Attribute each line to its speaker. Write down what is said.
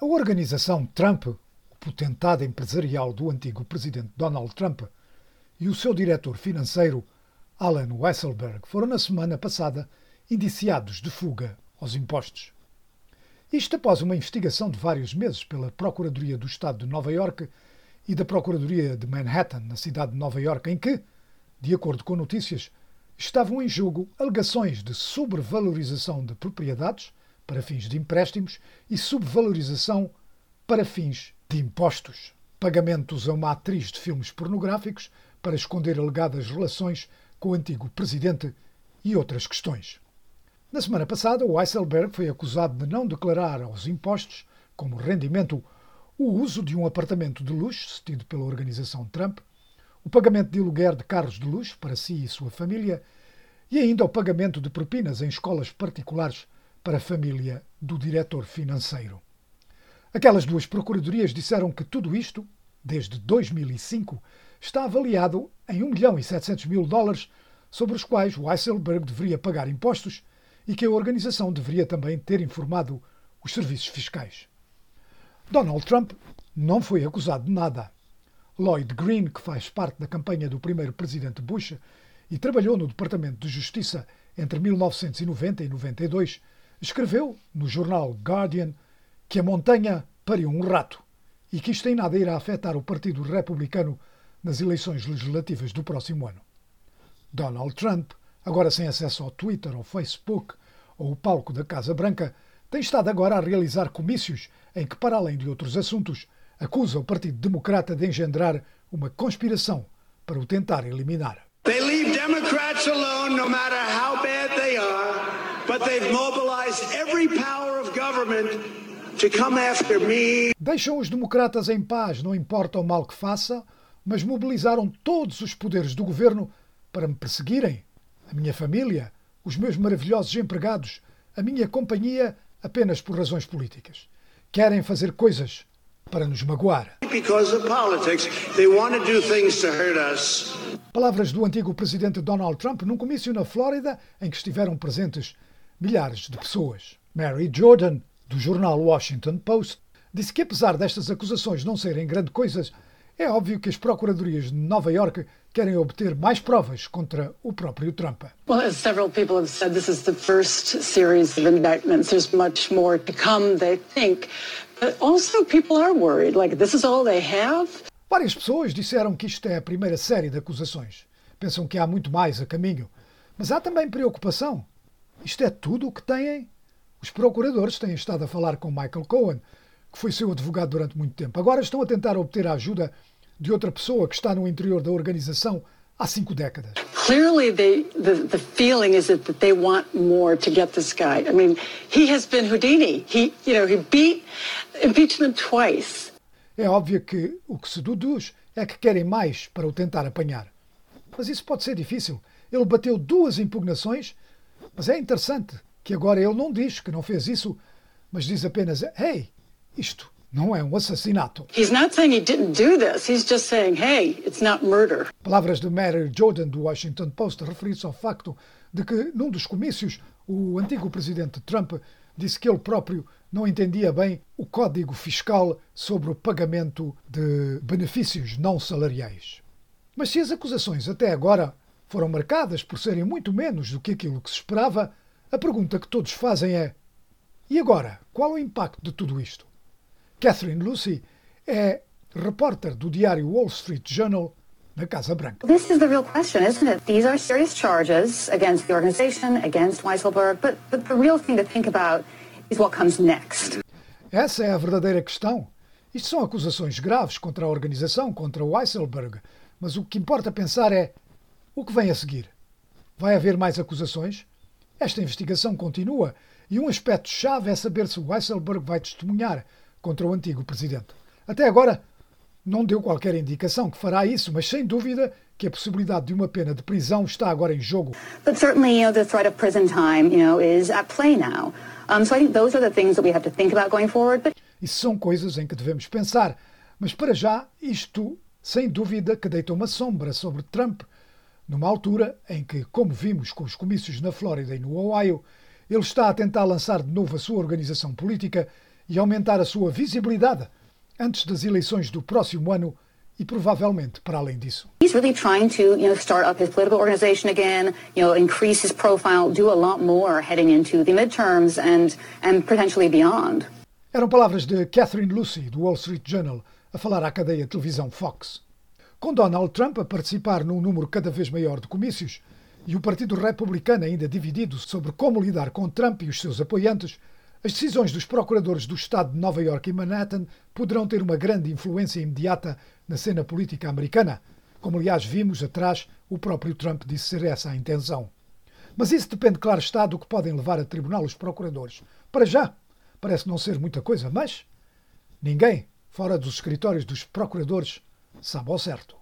Speaker 1: A organização Trump, o potentado empresarial do antigo presidente Donald Trump, e o seu diretor financeiro, Alan Weisselberg, foram na semana passada indiciados de fuga aos impostos. Isto após uma investigação de vários meses pela Procuradoria do Estado de Nova Iorque e da Procuradoria de Manhattan, na cidade de Nova Iorque, em que, de acordo com notícias, estavam em jogo alegações de sobrevalorização de propriedades para fins de empréstimos e subvalorização para fins de impostos. Pagamentos a uma atriz de filmes pornográficos para esconder alegadas relações com o antigo presidente e outras questões. Na semana passada, o Weisselberg foi acusado de não declarar aos impostos, como rendimento, o uso de um apartamento de luxo cedido pela organização Trump, o pagamento de aluguer de carros de luxo para si e sua família e ainda o pagamento de propinas em escolas particulares para a família do diretor financeiro. Aquelas duas procuradorias disseram que tudo isto, desde 2005, está avaliado em 1 milhão e 700 mil dólares, sobre os quais Weisselberg deveria pagar impostos e que a organização deveria também ter informado os serviços fiscais. Donald Trump não foi acusado de nada. Lloyd Green, que faz parte da campanha do primeiro presidente Bush e trabalhou no Departamento de Justiça entre 1990 e 92, escreveu no jornal Guardian que a montanha pariu um rato e que isto em nada irá afetar o Partido Republicano nas eleições legislativas do próximo ano. Donald Trump, agora sem acesso ao Twitter, ao Facebook ou ao palco da Casa Branca, tem estado agora a realizar comícios em que, para além de outros assuntos, acusa o Partido Democrata de engendrar uma conspiração para o tentar eliminar. They leave Democrats alone no matter how bad they are Deixam os democratas em paz, não importa o mal que faça, mas mobilizaram todos os poderes do governo para me perseguirem, a minha família, os meus maravilhosos empregados, a minha companhia, apenas por razões políticas. Querem fazer coisas para nos magoar. Palavras do antigo presidente Donald Trump num comício na Flórida em que estiveram presentes milhares de pessoas. Mary Jordan, do jornal Washington Post, disse que apesar destas acusações não serem grande coisas, é óbvio que as procuradorias de Nova York querem obter mais provas contra o próprio Trump.
Speaker 2: Well, as several people have said, this is the first series of indictments. There's much more to come, they think. But also people are worried, like this is all they have.
Speaker 1: Várias pessoas disseram que isto é a primeira série de acusações. Pensam que há muito mais a caminho. Mas há também preocupação isto é tudo o que têm. Os procuradores têm estado a falar com Michael Cohen, que foi seu advogado durante muito tempo. Agora estão a tentar obter a ajuda de outra pessoa que está no interior da organização há cinco décadas.
Speaker 2: Clearly, they, the, the feeling is that they want more to get this guy. I mean, he has been Houdini. He, you know, he beat impeachment twice.
Speaker 1: É óbvio que o que se deduz é que querem mais para o tentar apanhar. Mas isso pode ser difícil. Ele bateu duas impugnações mas é interessante que agora ele não diz que não fez isso, mas diz apenas: Hey, isto não é um assassinato.
Speaker 2: He's not saying he didn't do this. He's just saying, "Hey, it's not murder."
Speaker 1: Palavras de Mary Jordan do Washington Post referindo-se ao facto de que num dos comícios o antigo presidente Trump disse que ele próprio não entendia bem o código fiscal sobre o pagamento de benefícios não salariais. Mas se as acusações até agora foram marcadas por serem muito menos do que aquilo que se esperava, a pergunta que todos fazem é: e agora? Qual o impacto de tudo isto? Catherine Lucy é repórter do diário Wall Street Journal na Casa Branca.
Speaker 3: This is the real question, isn't it? These are serious charges against the organization, against Weisselberg, but, but the real thing to think about is what comes next.
Speaker 1: Essa é a verdadeira questão. Isto são acusações graves contra a organização, contra Weisselberg, mas o que importa pensar é o que vem a seguir? Vai haver mais acusações? Esta investigação continua e um aspecto-chave é saber se Weisselberg vai testemunhar contra o antigo presidente. Até agora, não deu qualquer indicação que fará isso, mas sem dúvida que a possibilidade de uma pena de prisão está agora em jogo.
Speaker 3: But certainly, you know, the threat of prison time, you know, is at play now. Um, so I think those are the things that we have to think about going forward. But...
Speaker 1: Isso são coisas em que devemos pensar, mas para já isto, sem dúvida, que deita uma sombra sobre Trump numa altura em que, como vimos com os comícios na Flórida e no Ohio, ele está a tentar lançar de novo a sua organização política e aumentar a sua visibilidade antes das eleições do próximo ano e provavelmente para além disso.
Speaker 3: He's really trying to, you know, start up his political organization again, you know, increase his profile, do a lot more heading into the midterms and and potentially beyond.
Speaker 1: Eram palavras de Catherine Lucy do Wall Street Journal a falar à cadeia de televisão Fox. Com Donald Trump a participar num número cada vez maior de comícios e o Partido Republicano ainda dividido sobre como lidar com Trump e os seus apoiantes, as decisões dos procuradores do Estado de Nova York e Manhattan poderão ter uma grande influência imediata na cena política americana, como aliás vimos atrás o próprio Trump disse ser essa a intenção. Mas isso depende, claro está, do que podem levar a tribunal os procuradores. Para já, parece não ser muita coisa, mas ninguém, fora dos escritórios dos procuradores, sabe ao certo.